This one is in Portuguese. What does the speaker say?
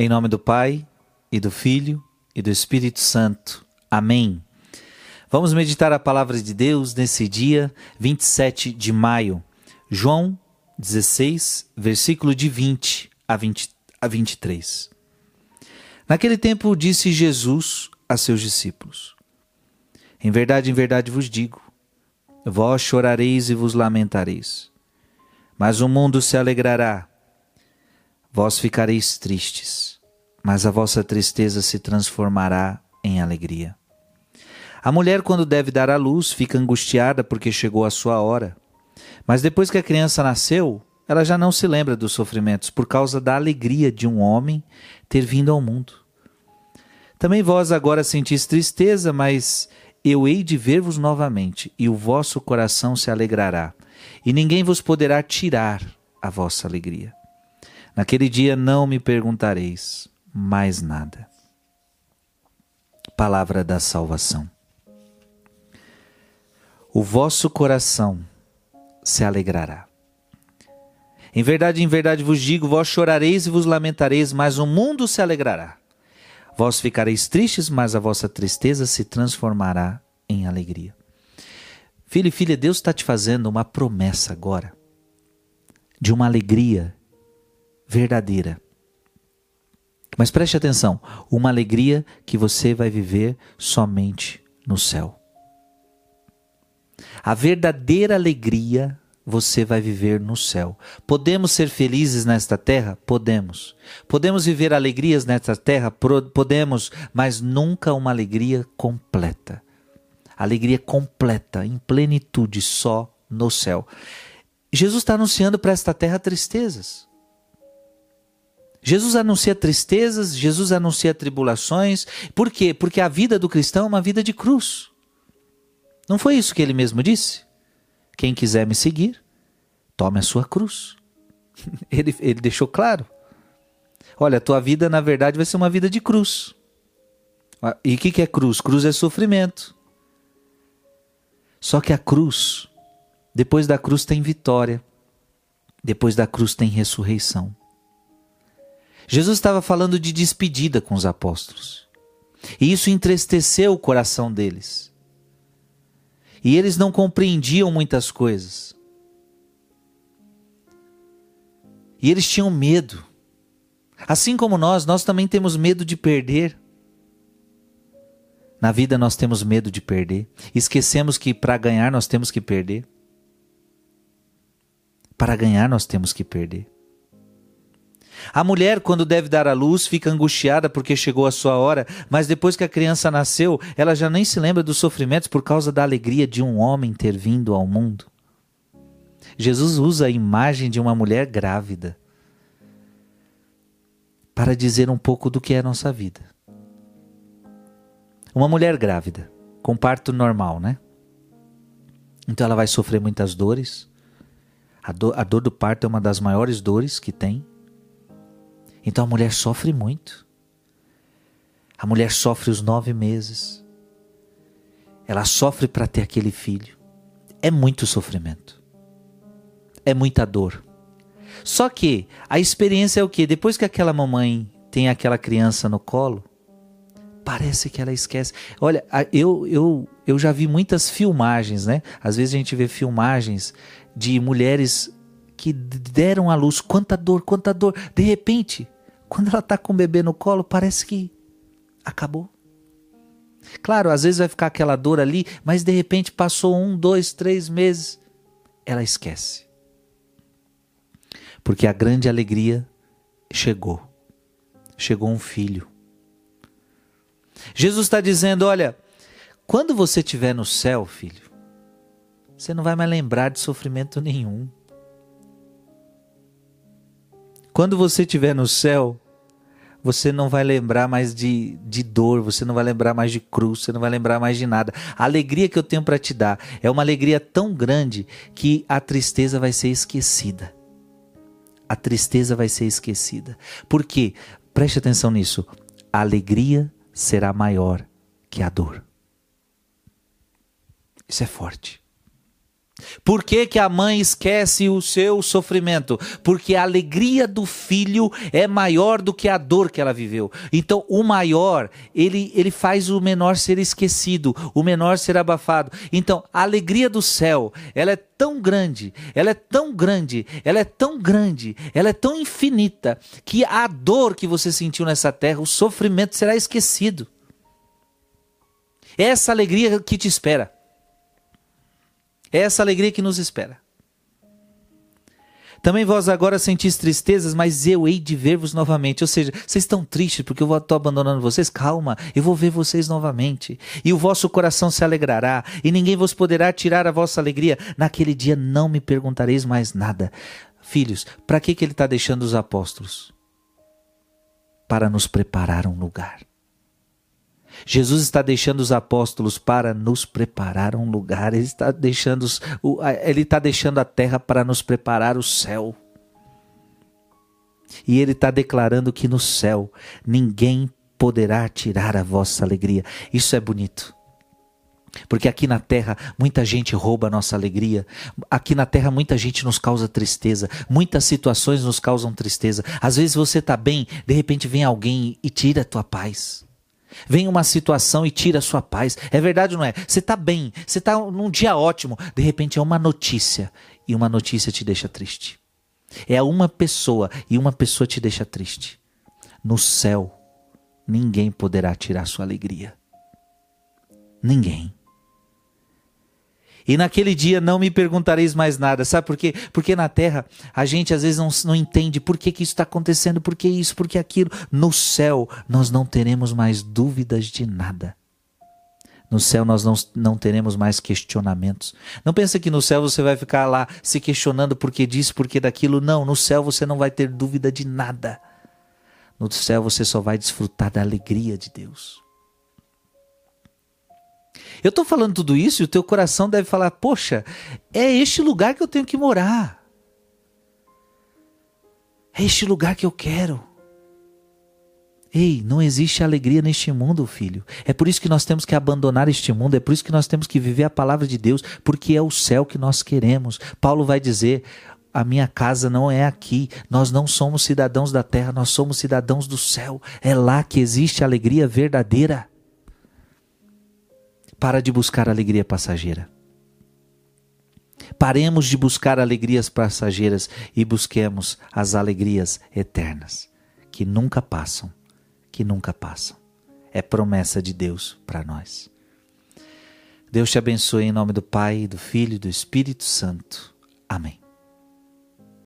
Em nome do Pai, e do Filho, e do Espírito Santo. Amém. Vamos meditar a palavra de Deus nesse dia 27 de maio. João 16, versículo de 20 a, 20 a 23. Naquele tempo disse Jesus a seus discípulos: Em verdade, em verdade vos digo, vós chorareis e vos lamentareis, mas o mundo se alegrará Vós ficareis tristes, mas a vossa tristeza se transformará em alegria. A mulher, quando deve dar à luz, fica angustiada porque chegou a sua hora. Mas depois que a criança nasceu, ela já não se lembra dos sofrimentos por causa da alegria de um homem ter vindo ao mundo. Também vós agora sentis tristeza, mas eu hei de ver-vos novamente, e o vosso coração se alegrará, e ninguém vos poderá tirar a vossa alegria. Naquele dia não me perguntareis mais nada. Palavra da salvação. O vosso coração se alegrará. Em verdade, em verdade vos digo: vós chorareis e vos lamentareis, mas o mundo se alegrará. Vós ficareis tristes, mas a vossa tristeza se transformará em alegria. Filho e filha, Deus está te fazendo uma promessa agora de uma alegria verdadeira. Mas preste atenção, uma alegria que você vai viver somente no céu. A verdadeira alegria você vai viver no céu. Podemos ser felizes nesta terra? Podemos. Podemos viver alegrias nesta terra? Podemos, mas nunca uma alegria completa. Alegria completa, em plenitude, só no céu. Jesus está anunciando para esta terra tristezas. Jesus anuncia tristezas, Jesus anuncia tribulações. Por quê? Porque a vida do cristão é uma vida de cruz. Não foi isso que ele mesmo disse? Quem quiser me seguir, tome a sua cruz. Ele, ele deixou claro. Olha, a tua vida na verdade vai ser uma vida de cruz. Ah, e o que, que é cruz? Cruz é sofrimento. Só que a cruz, depois da cruz tem vitória, depois da cruz tem ressurreição. Jesus estava falando de despedida com os apóstolos. E isso entristeceu o coração deles. E eles não compreendiam muitas coisas. E eles tinham medo. Assim como nós, nós também temos medo de perder. Na vida nós temos medo de perder. Esquecemos que para ganhar nós temos que perder. Para ganhar nós temos que perder. A mulher, quando deve dar à luz, fica angustiada porque chegou a sua hora, mas depois que a criança nasceu, ela já nem se lembra dos sofrimentos por causa da alegria de um homem ter vindo ao mundo. Jesus usa a imagem de uma mulher grávida para dizer um pouco do que é a nossa vida. Uma mulher grávida, com parto normal, né? Então ela vai sofrer muitas dores. A dor, a dor do parto é uma das maiores dores que tem. Então a mulher sofre muito. A mulher sofre os nove meses. Ela sofre para ter aquele filho. É muito sofrimento. É muita dor. Só que a experiência é o que? Depois que aquela mamãe tem aquela criança no colo, parece que ela esquece. Olha, eu, eu, eu já vi muitas filmagens, né? Às vezes a gente vê filmagens de mulheres que deram à luz. Quanta dor, quanta dor. De repente, quando ela está com o bebê no colo, parece que acabou. Claro, às vezes vai ficar aquela dor ali, mas de repente passou um, dois, três meses, ela esquece. Porque a grande alegria chegou. Chegou um filho. Jesus está dizendo: olha, quando você estiver no céu, filho, você não vai mais lembrar de sofrimento nenhum. Quando você estiver no céu, você não vai lembrar mais de, de dor, você não vai lembrar mais de cruz, você não vai lembrar mais de nada. A alegria que eu tenho para te dar é uma alegria tão grande que a tristeza vai ser esquecida. A tristeza vai ser esquecida. Por quê? Preste atenção nisso. A alegria será maior que a dor. Isso é forte. Por que, que, a mãe esquece o seu sofrimento? Porque a alegria do filho é maior do que a dor que ela viveu. Então, o maior, ele, ele faz o menor ser esquecido, o menor ser abafado. Então, a alegria do céu, ela é tão grande, ela é tão grande, ela é tão grande, ela é tão infinita, que a dor que você sentiu nessa terra, o sofrimento será esquecido. Essa alegria que te espera. É essa alegria que nos espera. Também vós agora sentis tristezas, mas eu hei de ver-vos novamente. Ou seja, vocês estão tristes porque eu estou abandonando vocês? Calma, eu vou ver vocês novamente. E o vosso coração se alegrará, e ninguém vos poderá tirar a vossa alegria. Naquele dia não me perguntareis mais nada. Filhos, para que, que ele está deixando os apóstolos? Para nos preparar um lugar. Jesus está deixando os apóstolos para nos preparar um lugar, ele está deixando, ele está deixando a terra para nos preparar o céu. E ele está declarando que no céu ninguém poderá tirar a vossa alegria. Isso é bonito. Porque aqui na terra muita gente rouba a nossa alegria. Aqui na terra muita gente nos causa tristeza. Muitas situações nos causam tristeza. Às vezes você está bem, de repente vem alguém e tira a tua paz. Vem uma situação e tira a sua paz. É verdade ou não é? Você está bem, você está num dia ótimo. De repente é uma notícia e uma notícia te deixa triste. É uma pessoa e uma pessoa te deixa triste. No céu, ninguém poderá tirar sua alegria. Ninguém. E naquele dia não me perguntareis mais nada. Sabe por quê? Porque na terra a gente às vezes não, não entende por que, que isso está acontecendo, por que isso, por que aquilo. No céu nós não teremos mais dúvidas de nada. No céu nós não, não teremos mais questionamentos. Não pensa que no céu você vai ficar lá se questionando por que disso, por que daquilo. Não, no céu você não vai ter dúvida de nada. No céu você só vai desfrutar da alegria de Deus. Eu estou falando tudo isso e o teu coração deve falar: poxa, é este lugar que eu tenho que morar. É este lugar que eu quero. Ei, não existe alegria neste mundo, filho. É por isso que nós temos que abandonar este mundo, é por isso que nós temos que viver a palavra de Deus, porque é o céu que nós queremos. Paulo vai dizer: a minha casa não é aqui. Nós não somos cidadãos da terra, nós somos cidadãos do céu. É lá que existe alegria verdadeira. Para de buscar alegria passageira. Paremos de buscar alegrias passageiras e busquemos as alegrias eternas, que nunca passam, que nunca passam. É promessa de Deus para nós. Deus te abençoe em nome do Pai, do Filho e do Espírito Santo. Amém.